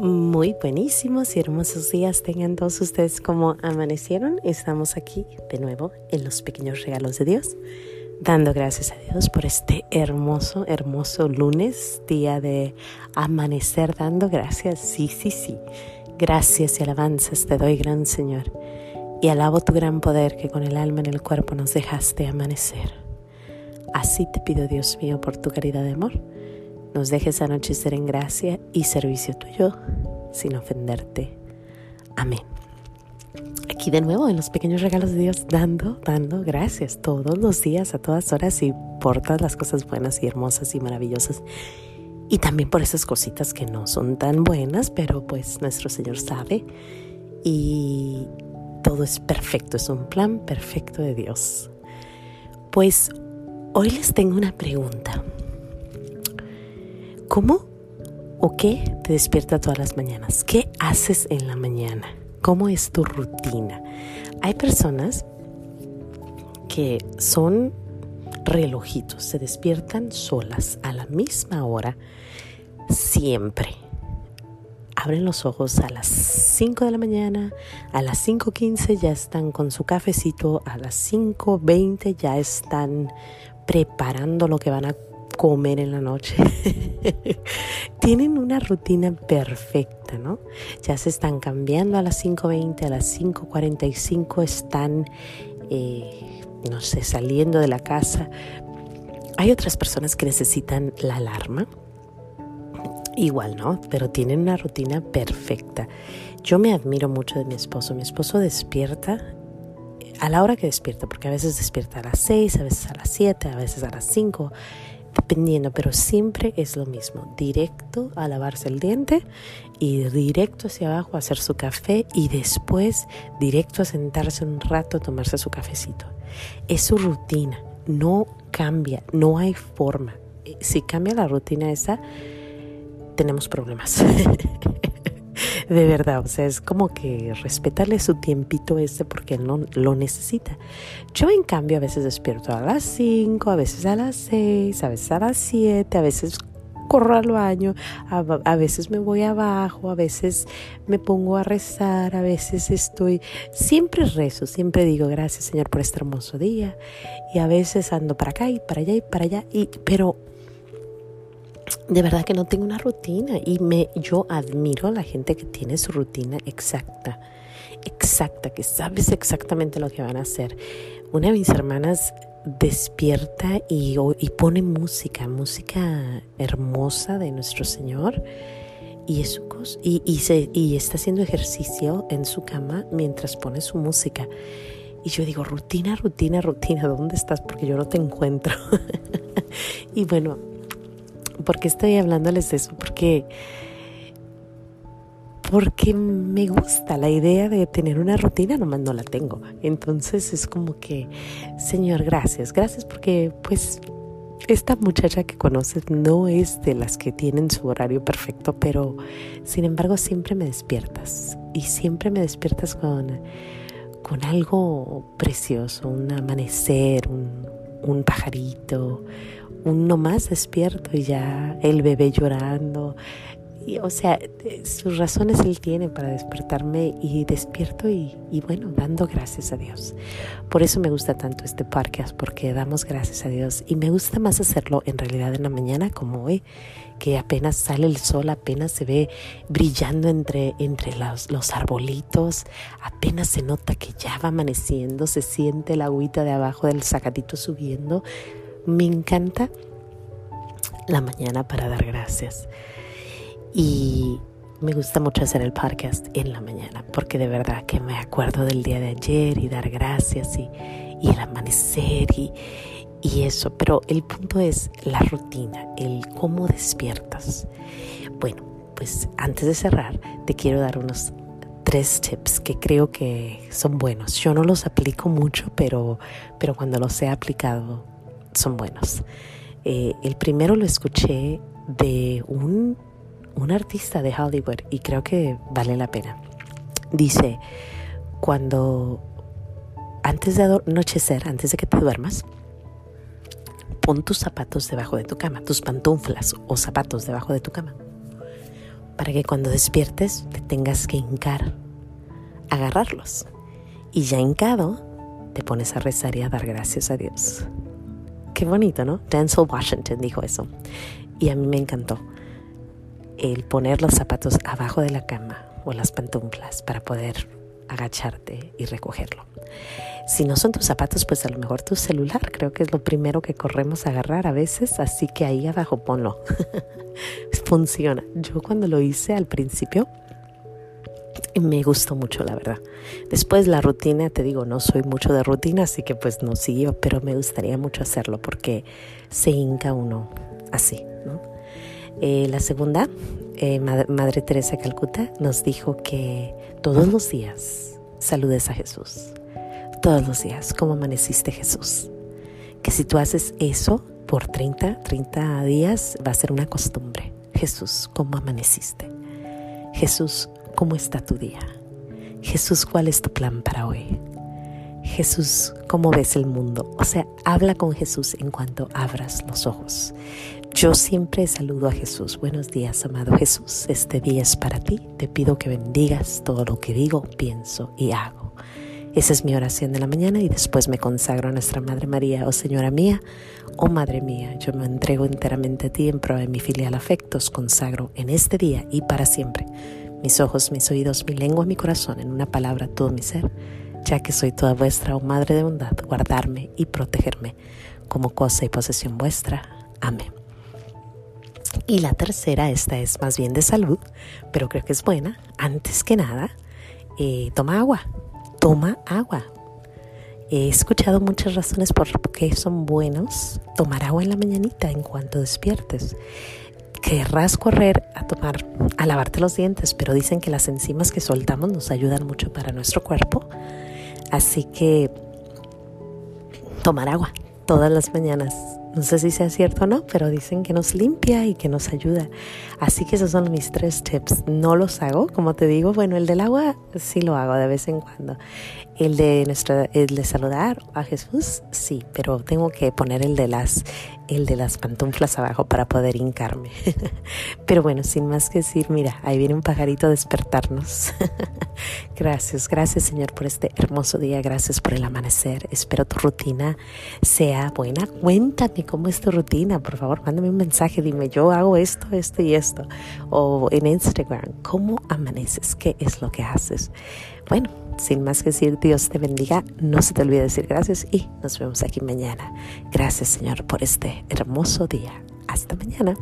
Muy buenísimos y hermosos días tengan todos ustedes como amanecieron. Estamos aquí de nuevo en los pequeños regalos de Dios, dando gracias a Dios por este hermoso, hermoso lunes, día de amanecer, dando gracias. Sí, sí, sí. Gracias y alabanzas te doy, gran Señor. Y alabo tu gran poder que con el alma en el cuerpo nos dejaste amanecer. Así te pido, Dios mío, por tu caridad de amor nos dejes anochecer en gracia y servicio tuyo sin ofenderte. Amén. Aquí de nuevo en los pequeños regalos de Dios, dando, dando gracias todos los días, a todas horas y por todas las cosas buenas y hermosas y maravillosas. Y también por esas cositas que no son tan buenas, pero pues nuestro Señor sabe. Y todo es perfecto, es un plan perfecto de Dios. Pues hoy les tengo una pregunta. ¿Cómo o qué te despierta todas las mañanas? ¿Qué haces en la mañana? ¿Cómo es tu rutina? Hay personas que son relojitos, se despiertan solas a la misma hora siempre. Abren los ojos a las 5 de la mañana, a las 5.15 ya están con su cafecito, a las 5.20 ya están preparando lo que van a comer en la noche. Tienen una rutina perfecta, ¿no? Ya se están cambiando a las 5.20, a las 5.45 están, eh, no sé, saliendo de la casa. Hay otras personas que necesitan la alarma. Igual, ¿no? Pero tienen una rutina perfecta. Yo me admiro mucho de mi esposo. Mi esposo despierta a la hora que despierta, porque a veces despierta a las 6, a veces a las 7, a veces a las 5 dependiendo, pero siempre es lo mismo, directo a lavarse el diente y directo hacia abajo a hacer su café y después directo a sentarse un rato a tomarse su cafecito. Es su rutina, no cambia, no hay forma. Si cambia la rutina esa, tenemos problemas. de verdad, o sea, es como que respetarle su tiempito ese porque él no lo necesita. Yo en cambio a veces despierto a las 5, a veces a las 6, a veces a las 7, a veces corro al baño, a, veces me voy abajo, a veces me pongo a rezar, a veces estoy, siempre rezo, siempre digo gracias Señor por este hermoso día y a veces ando para acá y para allá y para allá, y, pero de verdad que no tengo una rutina y me, yo admiro a la gente que tiene su rutina exacta, exacta, que sabes exactamente lo que van a hacer. Una de mis hermanas despierta y, pone música, música hermosa de nuestro Señor y, es y está haciendo ejercicio en su cama mientras pone su música. Y yo digo, rutina, rutina, rutina, ¿dónde estás? Porque yo no te encuentro. y bueno, ¿Por qué estoy hablándoles de eso? Porque, porque me gusta la idea de tener una rutina, nomás no la tengo. Entonces es como que, Señor, gracias, gracias porque pues esta muchacha que conoces no es de las que tienen su horario perfecto, pero sin embargo siempre me despiertas y siempre me despiertas con, con algo precioso, un amanecer, un, un pajarito, uno más despierto y ya el bebé llorando. Y, o sea, sus razones él tiene para despertarme y despierto y, bueno, dando gracias a Dios. Por eso me gusta tanto este podcast, porque damos gracias a Dios y me gusta más hacerlo en realidad en la mañana como hoy, que apenas sale el sol, apenas se ve brillando entre, entre los, los arbolitos, apenas se nota que ya va amaneciendo, se siente la agüita de abajo del zacatito subiendo me encanta la mañana para dar gracias. Y me gusta mucho hacer el podcast en la mañana porque de verdad que me acuerdo del día de ayer y dar gracias y, el amanecer y, y eso. Pero el punto es la rutina, el cómo despiertas. Bueno, pues antes de cerrar te quiero dar unos tres tips que creo que son buenos. Yo no los aplico mucho, pero, pero cuando los he aplicado son buenos. Eh, el primero lo escuché de un, un artista de Hollywood y creo que vale la pena. Dice, cuando antes de anochecer, antes de que te duermas, pon tus zapatos debajo de tu cama, tus pantuflas o zapatos debajo de tu cama. para que cuando despiertes te tengas que hincar, agarrarlos. Y ya hincado, te pones a rezar y a dar gracias a Dios. Qué bonito, ¿no? Denzel Washington dijo eso. Y a mí me encantó el poner los zapatos abajo de la cama o las pantuflas para poder agacharte y recogerlo. Si no son tus zapatos, pues a lo mejor tu celular, creo que es lo primero que corremos a agarrar a veces, así que ahí abajo ponlo. Funciona. Yo cuando lo hice al principio, me gustó mucho, la verdad. Después la rutina, te digo, no soy mucho de rutina, así que pues no siguió, pero me gustaría mucho hacerlo porque se hinca uno así. Eh, la segunda, eh, Madre Teresa Calcuta, nos dijo que todos los días saludes a Jesús. Todos los días, como amaneciste Jesús. Que si tú haces eso por 30, 30 días, va a ser una costumbre. Jesús, ¿cómo amaneciste? Jesús, ¿cómo está tu día? Jesús, ¿cuál es tu plan para hoy? Jesús, ¿cómo ves el mundo? O sea, habla con Jesús en cuanto abras los ojos. Yo siempre saludo a Jesús. Buenos días, amado Jesús. Este día es para ti. Te pido que bendigas todo lo que digo, pienso y hago. Esa es mi oración de la mañana y después me consagro a nuestra Madre María, oh Señora mía, oh Madre mía, yo me entrego enteramente a ti en prueba de mi filial afectos, consagro en este día y para siempre mis ojos, mis oídos, mi lengua, mi corazón, en una palabra todo mi ser, ya que soy toda vuestra, oh Madre de bondad, guardarme y protegerme como cosa y posesión vuestra. Amén. Y la tercera, esta es más bien de salud, pero creo que es buena. Antes que nada, eh, toma agua, toma agua. He escuchado muchas razones por qué son buenos tomar agua en la mañanita en cuanto despiertes. Querrás correr a tomar, a lavarte los dientes, pero dicen que las enzimas que soltamos nos ayudan mucho para nuestro cuerpo. Así que tomar agua todas las mañanas no sé si sea cierto o no, pero dicen que nos limpia y que nos ayuda. Así que esos son mis tres tips. No los hago, como te digo, bueno, el del agua sí lo hago de vez en cuando. El de nuestra, el de saludar a Jesús, sí, pero tengo que poner el de las, el de las pantuflas abajo para poder hincarme. pero bueno, sin más que decir, mira, ahí viene un pajarito a despertarnos. gracias, gracias Señor por este hermoso día, gracias por el amanecer. Espero tu rutina sea buena. Cuéntame cómo es tu rutina, por favor, mándame un mensaje, dime yo hago esto, esto y esto. O en Instagram, ¿cómo amaneces? ¿Qué es lo que haces? Bueno sin más que decir, Dios te bendiga. No se te olvide decir gracias y nos vemos aquí mañana. Gracias, Señor, por este hermoso día. Hasta mañana.